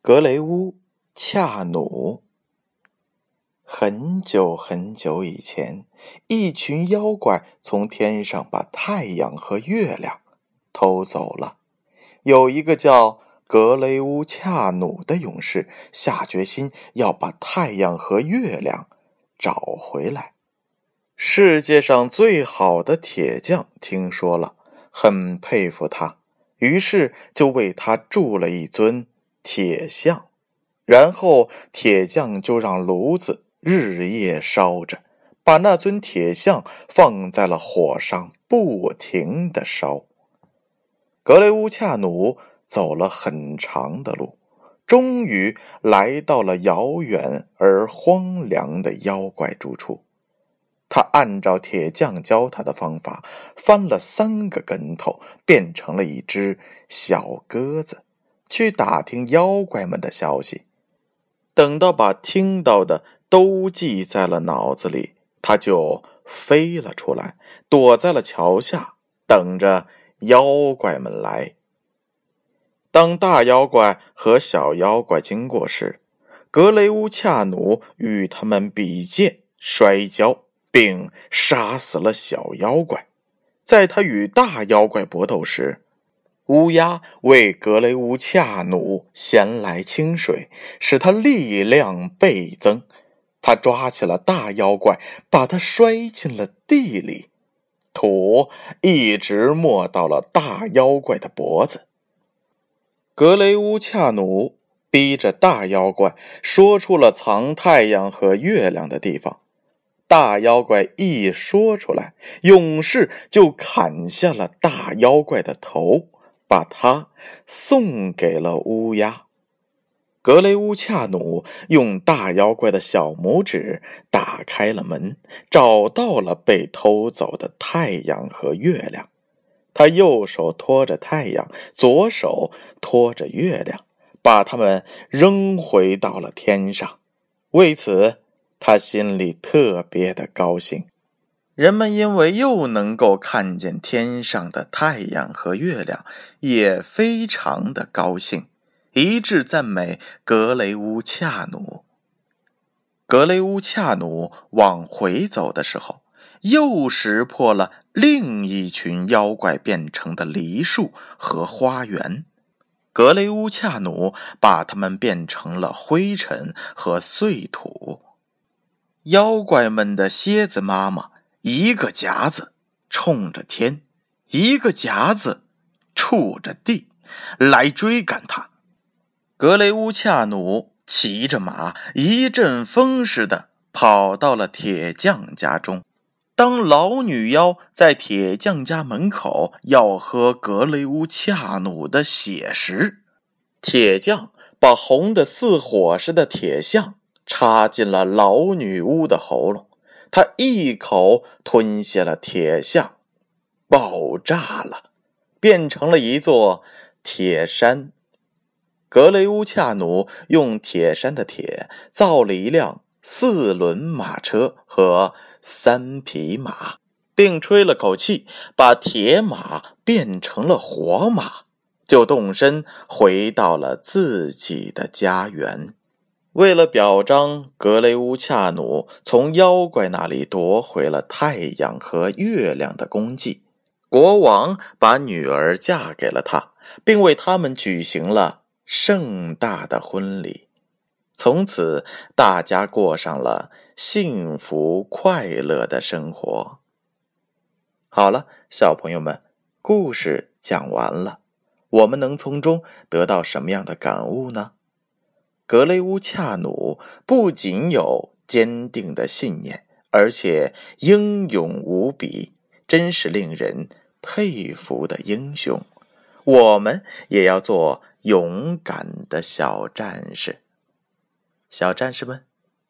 格雷乌恰努。很久很久以前，一群妖怪从天上把太阳和月亮偷走了。有一个叫格雷乌恰努的勇士下决心要把太阳和月亮找回来。世界上最好的铁匠听说了，很佩服他，于是就为他铸了一尊。铁像，然后铁匠就让炉子日夜烧着，把那尊铁像放在了火上，不停的烧。格雷乌恰努走了很长的路，终于来到了遥远而荒凉的妖怪住处。他按照铁匠教他的方法，翻了三个跟头，变成了一只小鸽子。去打听妖怪们的消息，等到把听到的都记在了脑子里，他就飞了出来，躲在了桥下，等着妖怪们来。当大妖怪和小妖怪经过时，格雷乌恰努与他们比剑、摔跤，并杀死了小妖怪。在他与大妖怪搏斗时，乌鸦为格雷乌恰努衔来清水，使他力量倍增。他抓起了大妖怪，把他摔进了地里，土一直没到了大妖怪的脖子。格雷乌恰努逼着大妖怪说出了藏太阳和月亮的地方。大妖怪一说出来，勇士就砍下了大妖怪的头。把它送给了乌鸦。格雷乌恰努用大妖怪的小拇指打开了门，找到了被偷走的太阳和月亮。他右手托着太阳，左手托着月亮，把它们扔回到了天上。为此，他心里特别的高兴。人们因为又能够看见天上的太阳和月亮，也非常的高兴，一致赞美格雷乌恰努。格雷乌恰努往回走的时候，又识破了另一群妖怪变成的梨树和花园。格雷乌恰努把它们变成了灰尘和碎土。妖怪们的蝎子妈妈。一个夹子冲着天，一个夹子触着地，来追赶他。格雷乌恰努骑着马，一阵风似的跑到了铁匠家中。当老女妖在铁匠家门口要喝格雷乌恰努的血时，铁匠把红的似火似的铁像插进了老女巫的喉咙。他一口吞下了铁像，爆炸了，变成了一座铁山。格雷乌恰努用铁山的铁造了一辆四轮马车和三匹马，并吹了口气，把铁马变成了活马，就动身回到了自己的家园。为了表彰格雷乌恰努从妖怪那里夺回了太阳和月亮的功绩，国王把女儿嫁给了他，并为他们举行了盛大的婚礼。从此，大家过上了幸福快乐的生活。好了，小朋友们，故事讲完了，我们能从中得到什么样的感悟呢？格雷乌恰努不仅有坚定的信念，而且英勇无比，真是令人佩服的英雄。我们也要做勇敢的小战士。小战士们，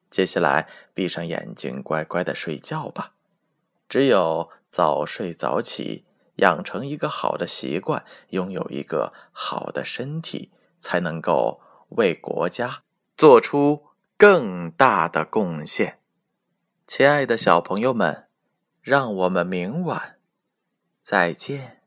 接下来闭上眼睛，乖乖的睡觉吧。只有早睡早起，养成一个好的习惯，拥有一个好的身体，才能够为国家做出更大的贡献。亲爱的小朋友们，让我们明晚再见。